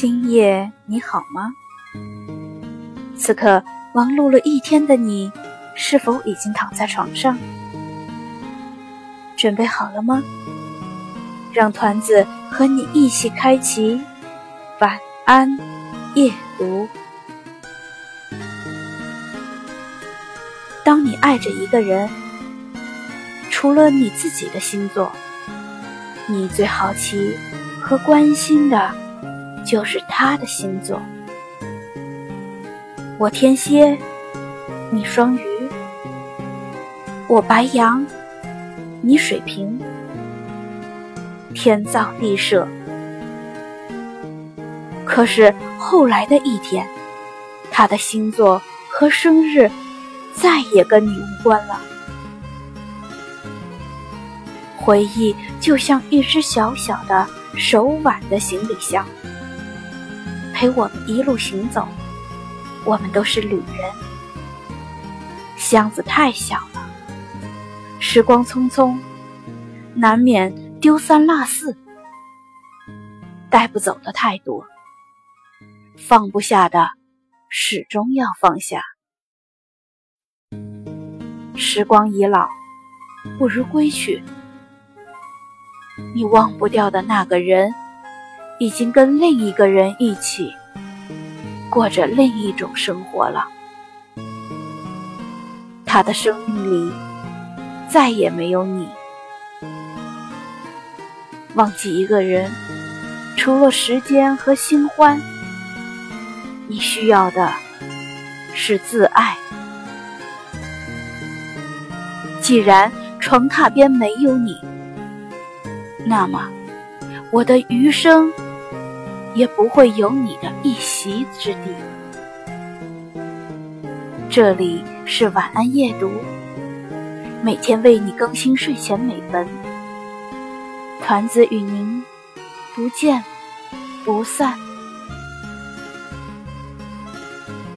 今夜你好吗？此刻忙碌了一天的你，是否已经躺在床上？准备好了吗？让团子和你一起开启晚安夜读。当你爱着一个人，除了你自己的星座，你最好奇和关心的，就是他的星座。我天蝎，你双鱼；我白羊，你水瓶。天造地设，可是后来的一天，他的星座和生日再也跟你无关了。回忆就像一只小小的手挽的行李箱，陪我们一路行走。我们都是旅人，箱子太小了，时光匆匆，难免丢三落四，带不走的太多，放不下的始终要放下。时光已老，不如归去。你忘不掉的那个人，已经跟另一个人一起。过着另一种生活了，他的生命里再也没有你。忘记一个人，除了时间和新欢，你需要的是自爱。既然床榻边没有你，那么我的余生。也不会有你的一席之地。这里是晚安夜读，每天为你更新睡前美文。团子与您不见不散。